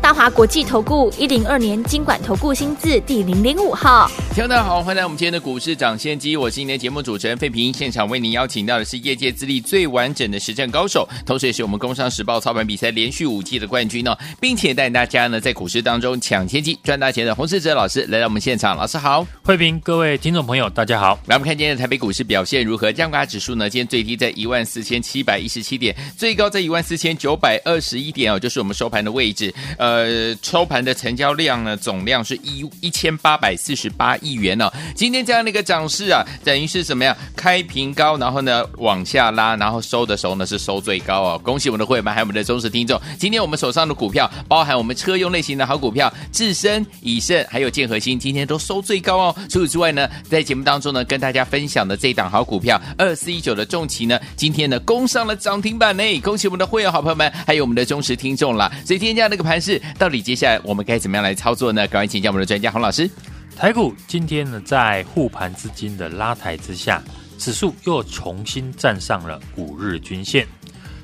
大华国际投顾一零二年金管投顾新字第零零五号，听众大家好，欢迎来我们今天的股市涨先机，我是今天节目主持人费平，现场为您邀请到的是业界资历最完整的实战高手，同时也是我们工商时报操盘比赛连续五季的冠军哦，并且带大家呢在股市当中抢先机赚大钱的洪世哲老师来到我们现场，老师好，费平，各位听众朋友大家好，来我们看今天的台北股市表现如何？加权指数呢，今天最低在一万四千七百一十七点，最高在一万四千九百二十一点哦，就是我们收盘的位置，呃，呃收盘。的成交量呢，总量是一一千八百四十八亿元哦。今天这样的一个涨势啊，等于是怎么样？开平高，然后呢往下拉，然后收的时候呢是收最高哦。恭喜我们的会员们，还有我们的忠实听众。今天我们手上的股票，包含我们车用类型的好股票，智深、以盛，还有建和兴，今天都收最高哦。除此之外呢，在节目当中呢，跟大家分享的这档好股票二四一九的重骑呢，今天呢攻上了涨停板呢。恭喜我们的会员好朋友们，还有我们的忠实听众啦。所以今天这样的一个盘势，到底接下来我们该怎么样来操作呢？赶快请教我们的专家洪老师。台股今天呢，在护盘资金的拉抬之下，指数又重新站上了五日均线。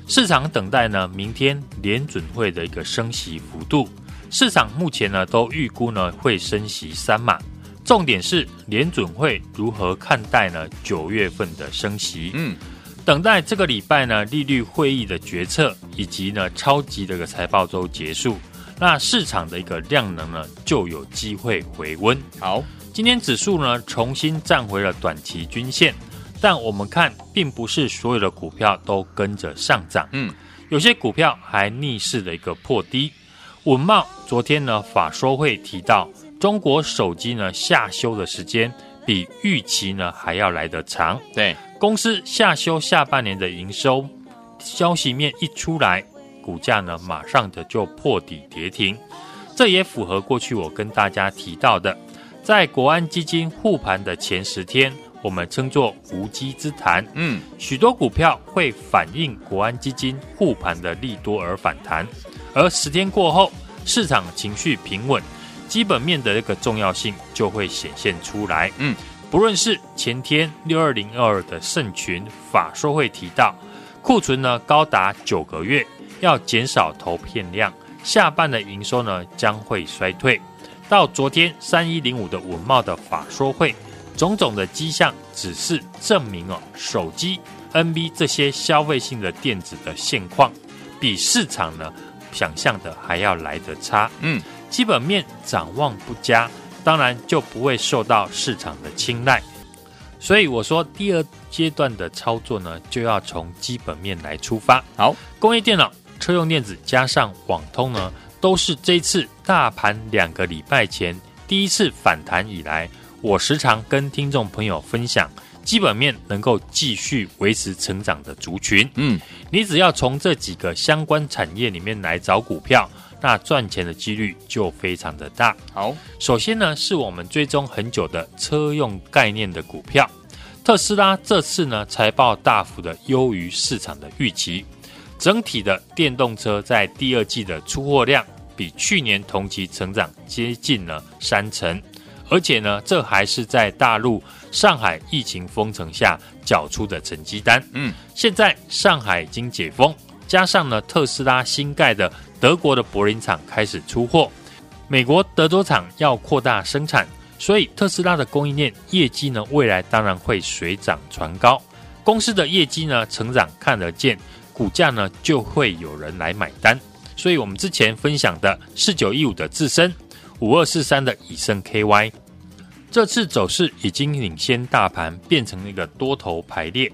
市场等待呢，明天联准会的一个升息幅度。市场目前呢，都预估呢会升息三码。重点是联准会如何看待呢？九月份的升息。嗯，等待这个礼拜呢，利率会议的决策，以及呢，超级这个财报周结束。那市场的一个量能呢，就有机会回温。好，今天指数呢重新站回了短期均线，但我们看并不是所有的股票都跟着上涨。嗯，有些股票还逆势的一个破低。文茂昨天呢法说会提到，中国手机呢下修的时间比预期呢还要来得长。对，公司下修下半年的营收消息面一出来。股价呢，马上的就破底跌停，这也符合过去我跟大家提到的，在国安基金护盘的前十天，我们称作无稽之谈。嗯，许多股票会反映国安基金护盘的利多而反弹，而十天过后，市场情绪平稳，基本面的一个重要性就会显现出来。嗯，不论是前天六二零二的盛群法说会提到，库存呢高达九个月。要减少投片量，下半的营收呢将会衰退。到昨天三一零五的文茂的法说会，种种的迹象只是证明哦，手机、NB 这些消费性的电子的现况，比市场呢想象的还要来得差。嗯，基本面展望不佳，当然就不会受到市场的青睐。所以我说，第二阶段的操作呢，就要从基本面来出发。好，工业电脑。车用电子加上网通呢，都是这次大盘两个礼拜前第一次反弹以来，我时常跟听众朋友分享，基本面能够继续维持成长的族群。嗯，你只要从这几个相关产业里面来找股票，那赚钱的几率就非常的大。好，首先呢，是我们追踪很久的车用概念的股票，特斯拉这次呢财报大幅的优于市场的预期。整体的电动车在第二季的出货量比去年同期成长接近了三成，而且呢，这还是在大陆上海疫情封城下缴出的成绩单。嗯，现在上海已经解封，加上呢特斯拉新盖的德国的柏林厂开始出货，美国德州厂要扩大生产，所以特斯拉的供应链业绩呢未来当然会水涨船高，公司的业绩呢成长看得见。股价呢就会有人来买单，所以我们之前分享的四九一五的智伸，五二四三的以盛 KY，这次走势已经领先大盘，变成了一个多头排列。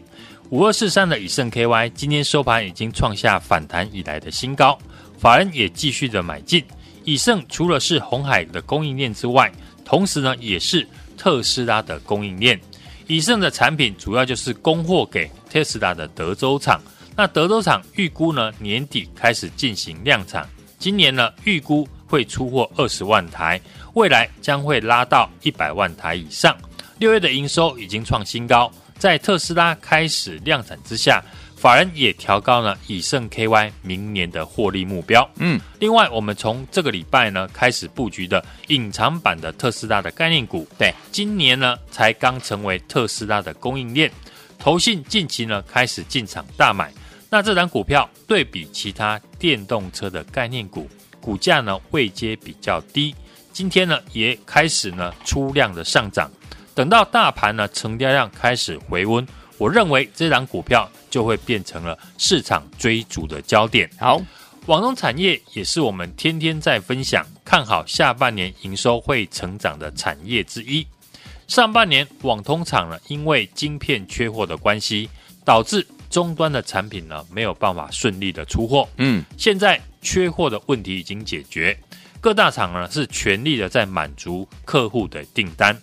五二四三的以盛 KY 今天收盘已经创下反弹以来的新高，法人也继续的买进。以盛除了是红海的供应链之外，同时呢也是特斯拉的供应链。以盛的产品主要就是供货给特斯拉的德州厂。那德州厂预估呢，年底开始进行量产，今年呢预估会出货二十万台，未来将会拉到一百万台以上。六月的营收已经创新高，在特斯拉开始量产之下，法人也调高了以盛 KY 明年的获利目标。嗯，另外，我们从这个礼拜呢开始布局的隐藏版的特斯拉的概念股，对，今年呢才刚成为特斯拉的供应链，投信近期呢开始进场大买。那这档股票对比其他电动车的概念股，股价呢位阶比较低，今天呢也开始呢出量的上涨。等到大盘呢成交量开始回温，我认为这档股票就会变成了市场追逐的焦点。好，网通产业也是我们天天在分享，看好下半年营收会成长的产业之一。上半年网通厂呢因为晶片缺货的关系，导致终端的产品呢没有办法顺利的出货。嗯，现在缺货的问题已经解决，各大厂呢是全力的在满足客户的订单。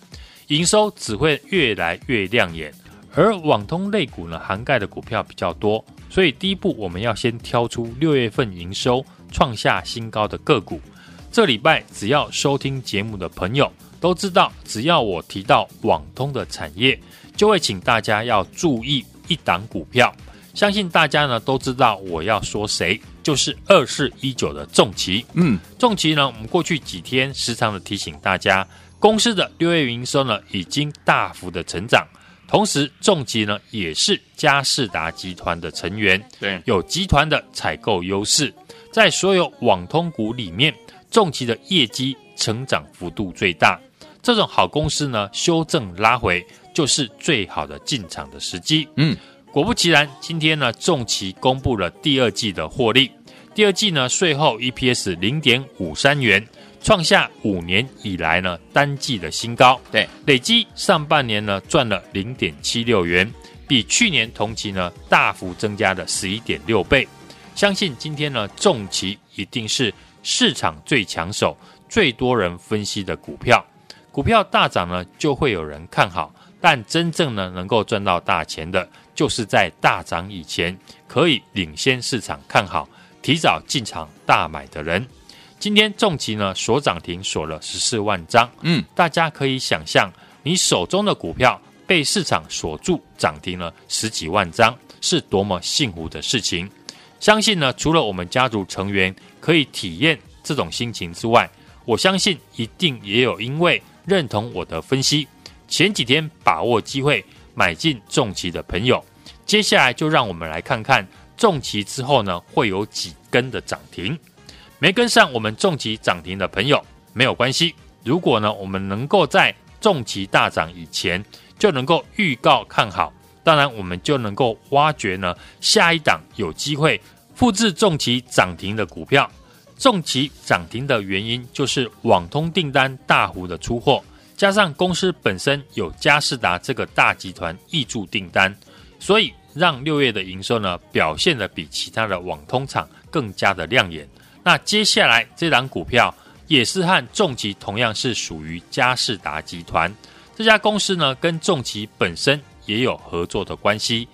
营收只会越来越亮眼，而网通类股呢，涵盖的股票比较多，所以第一步我们要先挑出六月份营收创下新高的个股。这礼拜只要收听节目的朋友都知道，只要我提到网通的产业，就会请大家要注意一档股票。相信大家呢都知道我要说谁，就是二四一九的重骑。嗯，重骑呢，我们过去几天时常的提醒大家。公司的六月营收呢，已经大幅的成长，同时重骑呢也是佳士达集团的成员，对，有集团的采购优势，在所有网通股里面，重骑的业绩成长幅度最大。这种好公司呢，修正拉回就是最好的进场的时机。嗯，果不其然，今天呢，重旗公布了第二季的获利，第二季呢税后 EPS 零点五三元。创下五年以来呢单季的新高，对，累计上半年呢赚了零点七六元，比去年同期呢大幅增加了十一点六倍。相信今天呢重旗一定是市场最抢手、最多人分析的股票。股票大涨呢就会有人看好，但真正呢能够赚到大钱的，就是在大涨以前可以领先市场看好、提早进场大买的人。今天重疾呢锁涨停锁了十四万张，嗯，大家可以想象，你手中的股票被市场锁住涨停了十几万张，是多么幸福的事情。相信呢，除了我们家族成员可以体验这种心情之外，我相信一定也有因为认同我的分析，前几天把握机会买进重骑的朋友。接下来就让我们来看看重骑之后呢会有几根的涨停。没跟上我们重骑涨停的朋友没有关系。如果呢，我们能够在重骑大涨以前就能够预告看好，当然我们就能够挖掘呢下一档有机会复制重骑涨停的股票。重骑涨停的原因就是网通订单大幅的出货，加上公司本身有嘉士达这个大集团挹注订单，所以让六月的营收呢表现得比其他的网通厂更加的亮眼。那接下来这档股票也是和重骑同样是属于嘉士达集团这家公司呢，跟重骑本身也有合作的关系。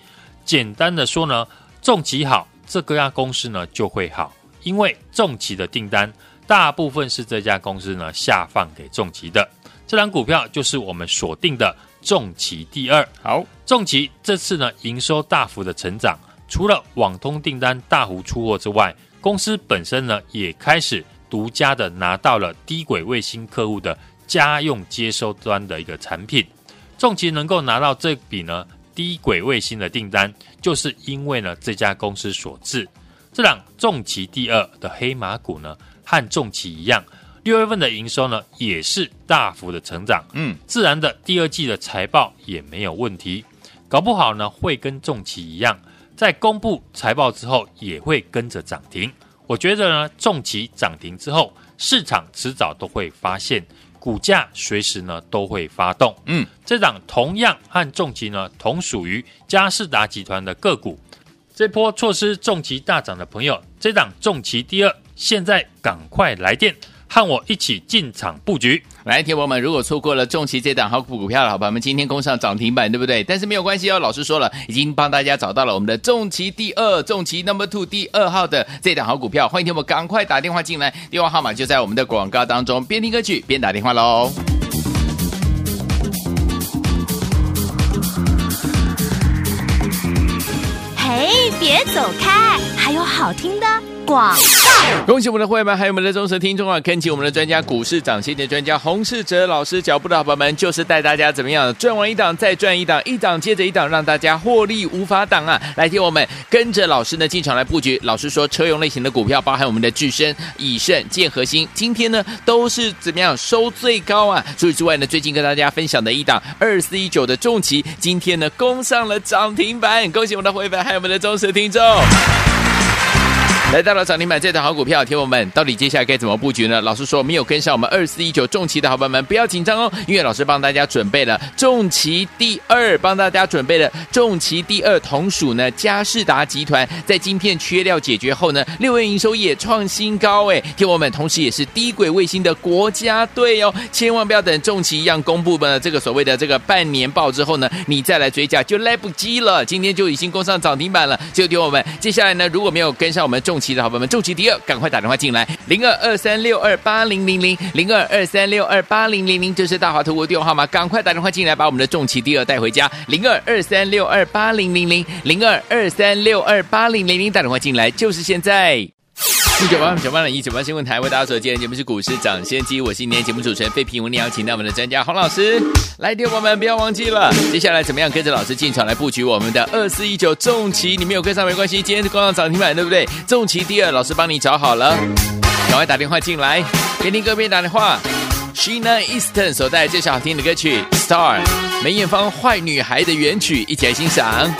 简单的说呢，重骑好，这个家公司呢就会好，因为重骑的订单大部分是这家公司呢下放给重骑的。这档股票就是我们锁定的重骑第二。好，重骑这次呢营收大幅的成长，除了网通订单大幅出货之外，公司本身呢，也开始独家的拿到了低轨卫星客户的家用接收端的一个产品。重骑能够拿到这笔呢低轨卫星的订单，就是因为呢这家公司所致。这档重骑第二的黑马股呢，和重骑一样，六月份的营收呢也是大幅的成长。嗯，自然的第二季的财报也没有问题，搞不好呢会跟重企一样。在公布财报之后，也会跟着涨停。我觉得呢，重企涨停之后，市场迟早都会发现，股价随时呢都会发动。嗯，这档同样和重企呢同属于佳士达集团的个股，这波错失重企大涨的朋友，这档重企第二，现在赶快来电。和我一起进场布局，来，听友们，如果错过了重骑这档好股股票了好吧，我们，今天攻上涨停板，对不对？但是没有关系哦，老师说了，已经帮大家找到了我们的重骑第二，重骑 number two 第二号的这档好股票，欢迎听友们赶快打电话进来，电话号码就在我们的广告当中，边听歌曲边打电话喽。嘿。别走开，还有好听的恭喜我们的会员们，还有我们的忠实听众啊！跟紧我们的专家股市涨先的专家洪世哲老师脚步的好朋友们，就是带大家怎么样赚完一档再赚一档，一档接着一档，让大家获利无法挡啊！来听我们跟着老师呢进场来布局。老师说车用类型的股票，包含我们的智深、以盛、建核心，今天呢都是怎么样收最高啊？除此之外呢，最近跟大家分享的一档二四一九的重骑，今天呢攻上了涨停板，恭喜我们的会员还有我们的忠实听众。来到了涨停板这档好股票，听友们到底接下来该怎么布局呢？老师说没有跟上我们二四一九重骑的好朋友们不要紧张哦，因为老师帮大家准备了重骑第二，帮大家准备了重骑第二同属呢佳士达集团在晶片缺料解决后呢，六月营收也创新高哎，听友们同时也是低轨卫星的国家队哦，千万不要等重骑一样公布了这个所谓的这个半年报之后呢，你再来追价就来不及了，今天就已经攻上涨停板了，就听我们接下来呢，如果没有跟上我们重期的好朋友们，重骑第二，赶快打电话进来，零二二三六二八零零零，零二二三六二八零零零，这是大华投顾电话号码，赶快打电话进来，把我们的重骑第二带回家，零二二三六二八零零零，零二二三六二八零零零，打电话进来就是现在。一九八九八零一九八新闻台为大家所见，节目是股市涨先机，我是今天节目主持人费平，我们邀请到我们的专家洪老师来，电友们不要忘记了，接下来怎么样跟着老师进场来布局我们的二四一九重骑？你没有跟上没关系，今天是刚刚涨停板，对不对？重骑第二，老师帮你找好了，赶快打电话进来，边听歌边打电话。Sheena Easton 所带来这首好听的歌曲《Star》，梅艳芳《坏女孩》的原曲，一起来欣赏。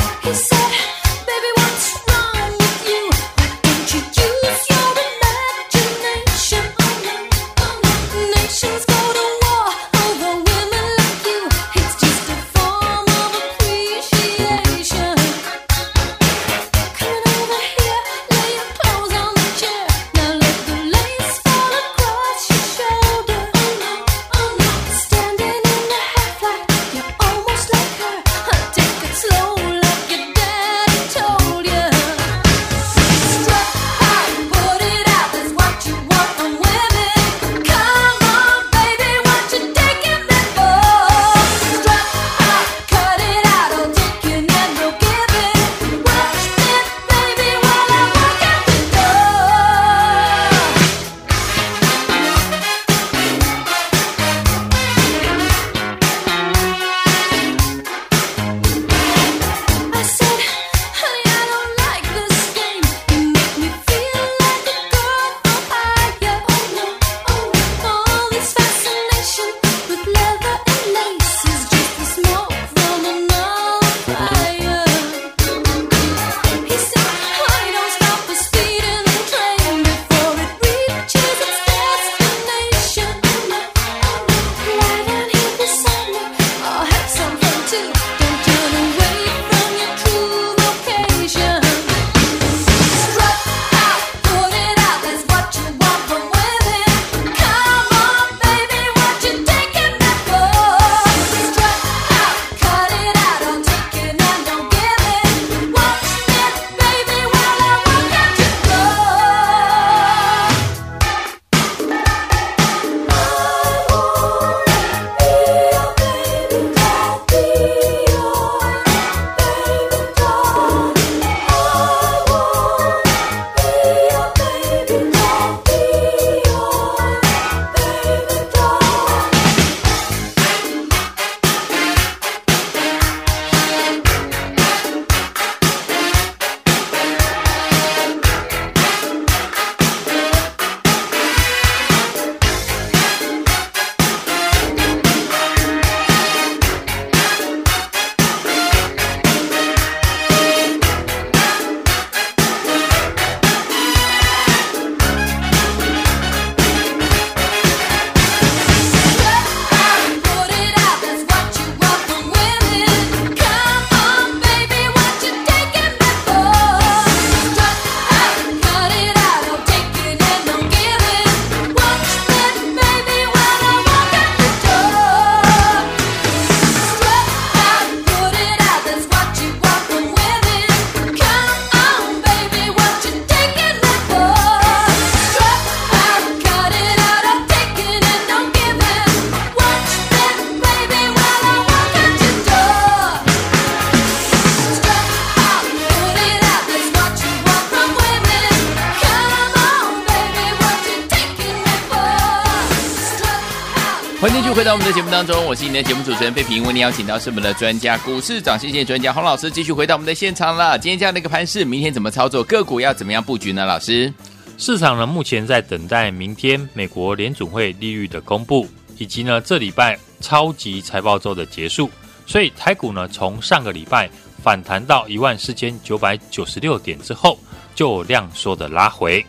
回到我们的节目当中，我是你的节目主持人费平，为您邀请到是我们的专家股市涨跌线专家洪老师，继续回到我们的现场了。今天这样的一个盘势，明天怎么操作？个股要怎么样布局呢？老师，市场呢目前在等待明天美国联准会利率的公布，以及呢这礼拜超级财报周的结束，所以台股呢从上个礼拜反弹到一万四千九百九十六点之后，就量缩的拉回，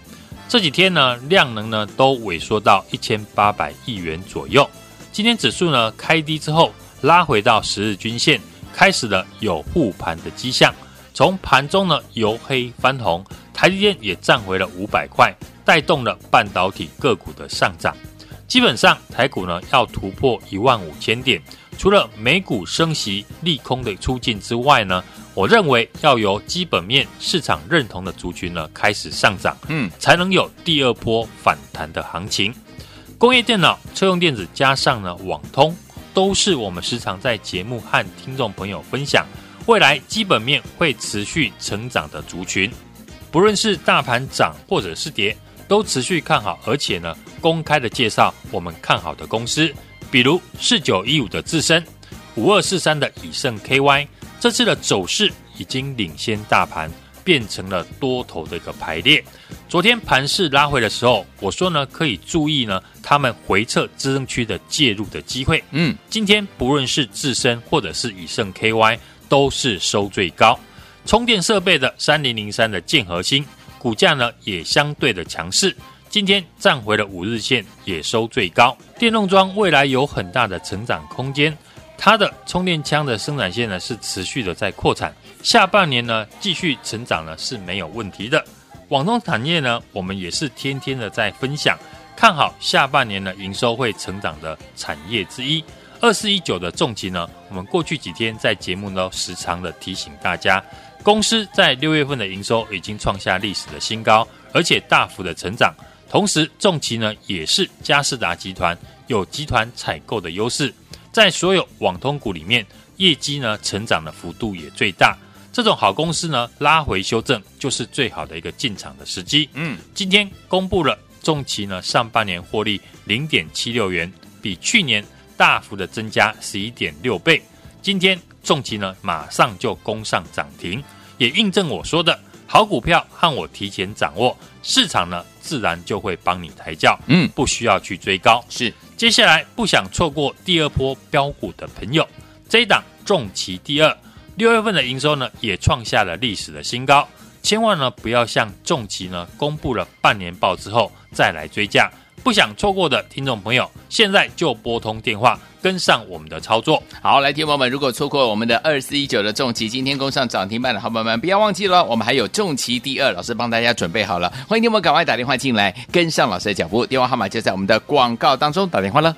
这几天呢量能呢都萎缩到一千八百亿元左右。今天指数呢开低之后拉回到十日均线，开始了有护盘的迹象。从盘中呢由黑翻红，台积电也站回了五百块，带动了半导体个股的上涨。基本上台股呢要突破一万五千点，除了美股升息利空的出境之外呢，我认为要由基本面市场认同的族群呢开始上涨，嗯，才能有第二波反弹的行情。工业电脑、车用电子加上呢网通，都是我们时常在节目和听众朋友分享，未来基本面会持续成长的族群。不论是大盘涨或者是跌，都持续看好，而且呢公开的介绍我们看好的公司，比如四九一五的自身、五二四三的以盛 KY，这次的走势已经领先大盘。变成了多头的一个排列。昨天盘势拉回的时候，我说呢可以注意呢，他们回撤支撑区的介入的机会。嗯，今天不论是自身或者是以盛 KY，都是收最高。充电设备的三零零三的建核心，股价呢也相对的强势，今天站回了五日线，也收最高。电动桩未来有很大的成长空间。它的充电枪的生产线呢是持续的在扩产，下半年呢继续成长呢是没有问题的。网通产业呢，我们也是天天的在分享，看好下半年呢营收会成长的产业之一。二四一九的重疾呢，我们过去几天在节目呢时常的提醒大家，公司在六月份的营收已经创下历史的新高，而且大幅的成长。同时，重疾呢也是佳士达集团有集团采购的优势。在所有网通股里面，业绩呢成长的幅度也最大。这种好公司呢，拉回修正就是最好的一个进场的时机。嗯，今天公布了重骑呢上半年获利零点七六元，比去年大幅的增加十一点六倍。今天重骑呢马上就攻上涨停，也印证我说的好股票和我提前掌握，市场呢自然就会帮你抬轿。嗯，不需要去追高。是。接下来不想错过第二波标股的朋友，这一档重骑第二，六月份的营收呢也创下了历史的新高，千万呢不要像重疾呢公布了半年报之后再来追价，不想错过的听众朋友，现在就拨通电话跟上我们的操作。好，来，听友们，如果错过我们的二四一九的重疾，今天攻上涨停板的好朋友们，不要忘记了，我们还有重疾第二，老师帮大家准备好了，欢迎听友们赶快打电话进来跟上老师的脚步，电话号码就在我们的广告当中，打电话了。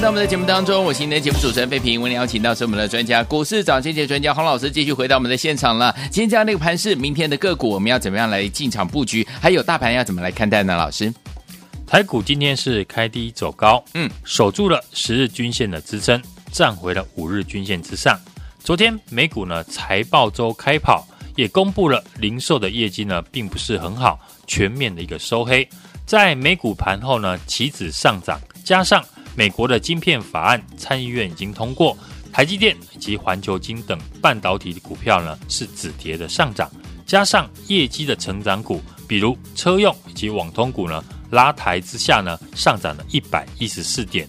在我们的节目当中，我是今天的节目主持人费平，为您邀请到是我们的专家，股市涨跌线专家洪老师，继续回到我们的现场了。今天这样的一个盘势，明天的个股我们要怎么样来进场布局？还有大盘要怎么来看待呢？老师，台股今天是开低走高，嗯，守住了十日均线的支撑，站回了五日均线之上。昨天美股呢财报周开跑，也公布了零售的业绩呢并不是很好，全面的一个收黑。在美股盘后呢，期指上涨，加上美国的晶片法案参议院已经通过，台积电以及环球晶等半导体股票呢是止跌的上涨，加上业绩的成长股，比如车用以及网通股呢拉抬之下呢，上涨了一百一十四点。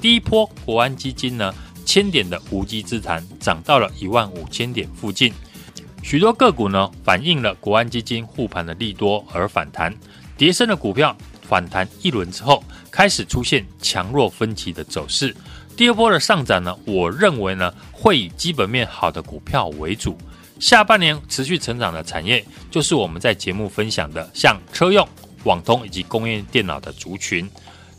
第一波国安基金呢千点的无稽之谈涨到了一万五千点附近，许多个股呢反映了国安基金护盘的利多而反弹，跌升的股票反弹一轮之后，开始出现强弱分歧的走势。第二波的上涨呢，我认为呢会以基本面好的股票为主，下半年持续成长的产业就是我们在节目分享的，像车用、网通以及工业电脑的族群。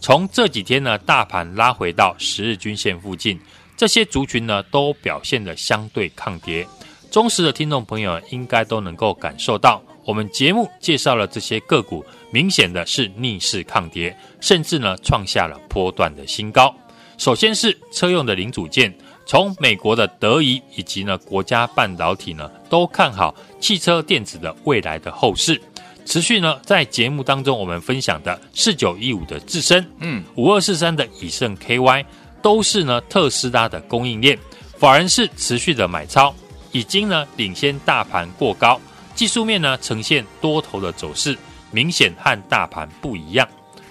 从这几天呢，大盘拉回到十日均线附近，这些族群呢都表现得相对抗跌。忠实的听众朋友应该都能够感受到，我们节目介绍了这些个股，明显的是逆势抗跌，甚至呢创下了波段的新高。首先是车用的零组件，从美国的德仪以及呢国家半导体呢都看好汽车电子的未来的后市。持续呢，在节目当中我们分享的四九一五的智伸，嗯，五二四三的以盛 KY，都是呢特斯拉的供应链，法人是持续的买超，已经呢领先大盘过高，技术面呢呈现多头的走势，明显和大盘不一样。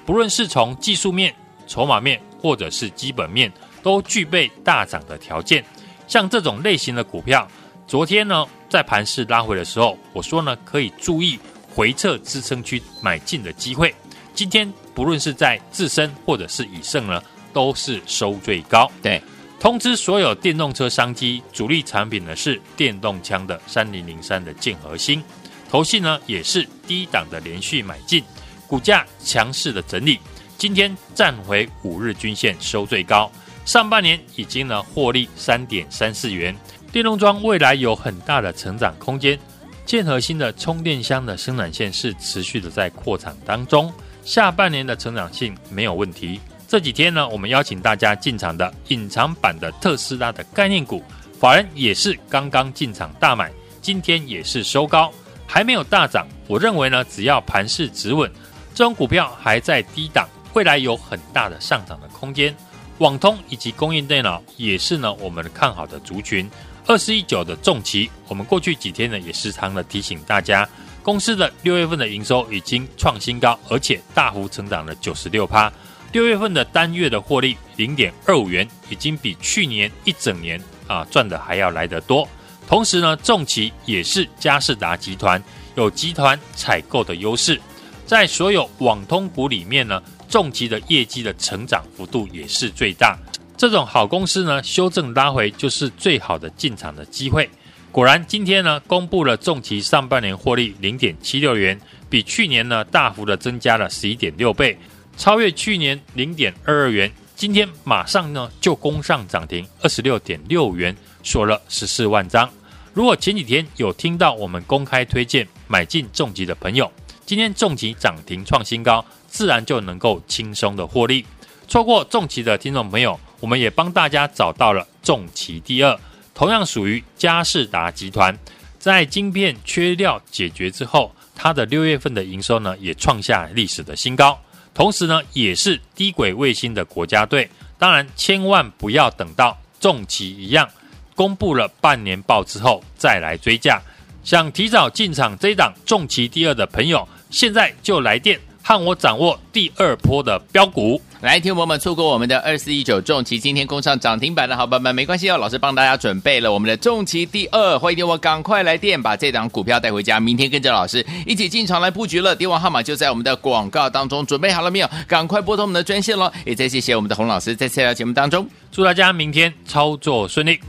不论是从技术面、筹码面或者是基本面，都具备大涨的条件。像这种类型的股票，昨天呢在盘势拉回的时候，我说呢可以注意。回撤支撑区买进的机会，今天不论是在自身或者是以盛呢，都是收最高。对，通知所有电动车商机主力产品呢是电动枪的三零零三的建和兴，投信呢也是低档的连续买进，股价强势的整理，今天站回五日均线收最高，上半年已经呢获利三点三四元，电动装未来有很大的成长空间。建和兴的充电箱的生产线是持续的在扩产当中，下半年的成长性没有问题。这几天呢，我们邀请大家进场的隐藏版的特斯拉的概念股，法人也是刚刚进场大买，今天也是收高，还没有大涨。我认为呢，只要盘势止稳，这种股票还在低档，未来有很大的上涨的空间。网通以及工业电脑也是呢，我们看好的族群。二四一九的重骑，我们过去几天呢也时常的提醒大家，公司的六月份的营收已经创新高，而且大幅成长了九十六趴。六月份的单月的获利零点二五元，已经比去年一整年啊赚的还要来得多。同时呢，重骑也是佳士达集团有集团采购的优势，在所有网通股里面呢，重骑的业绩的成长幅度也是最大。这种好公司呢，修正拉回就是最好的进场的机会。果然，今天呢，公布了重骑上半年获利零点七六元，比去年呢大幅的增加了十一点六倍，超越去年零点二二元。今天马上呢就攻上涨停二十六点六元，锁了十四万张。如果前几天有听到我们公开推荐买进重疾的朋友，今天重疾涨停创新高，自然就能够轻松的获利。错过重疾的听众朋友，我们也帮大家找到了重疾第二，同样属于佳士达集团，在晶片缺料解决之后，它的六月份的营收呢也创下历史的新高，同时呢也是低轨卫星的国家队。当然，千万不要等到重骑一样公布了半年报之后再来追价。想提早进场这一档重骑第二的朋友，现在就来电。看我掌握第二波的标股，来，听众朋友们错过我们的二四一九重旗，今天攻上涨停板的好朋友们，没关系哦，老师帮大家准备了我们的重旗第二，欢迎电话赶快来电，把这档股票带回家，明天跟着老师一起进场来布局了。电话号码就在我们的广告当中，准备好了没有？赶快拨通我们的专线喽！也再谢谢我们的洪老师在这条节目当中，祝大家明天操作顺利。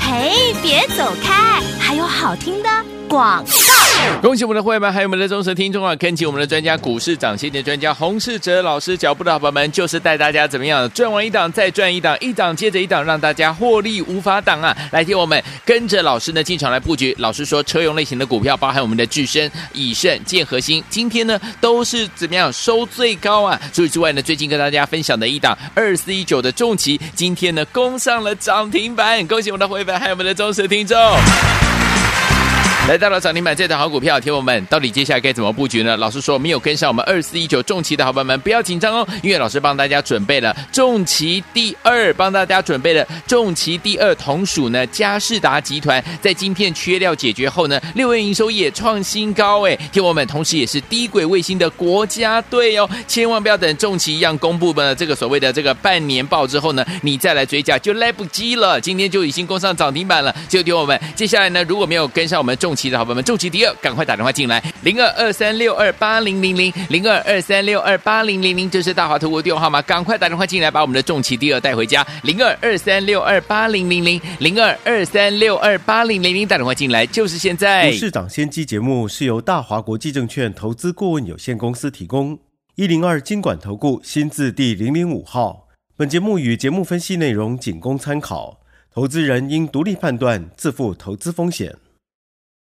嘿，别走开，还有好听的广告。恭喜我们的会员们，还有我们的忠实听众啊！跟紧我们的专家，股市涨先机专家洪世哲老师脚步的好朋友们，就是带大家怎么样赚完一档再赚一档，一档接着一档，让大家获利无法挡啊！来听我们跟着老师呢进场来布局。老师说，车用类型的股票，包含我们的智深、以盛、建和兴，今天呢都是怎么样收最高啊？除此之外呢，最近跟大家分享的一档二四一九的重骑，今天呢攻上了涨停板。恭喜我们的会员，还有我们的忠实听众。来到了涨停板这档好股票，听我们到底接下来该怎么布局呢？老师说没有跟上我们二四一九重骑的好朋友们不要紧张哦，因为老师帮大家准备了重骑第二，帮大家准备了重骑第二同属呢嘉士达集团在晶片缺料解决后呢，六月营收也创新高哎，听我们同时也是低轨卫星的国家队哦，千万不要等重骑一样公布了这个所谓的这个半年报之后呢，你再来追价就来不及了，今天就已经攻上涨停板了，就听我们接下来呢，如果没有跟上我们重期的好朋友们，重骑第二，赶快打电话进来，零二二三六二八零零零，零二二三六二八零零零，这是大华投顾电话号码，赶快打电话进来，把我们的重骑第二带回家，零二二三六二八零零零，零二二三六二八零零零，打电话进来就是现在。市长先机节目是由大华国际证券投资顾问有限公司提供，一零二经管投顾新字第零零五号，本节目与节目分析内容仅供参考，投资人应独立判断，自负投资风险。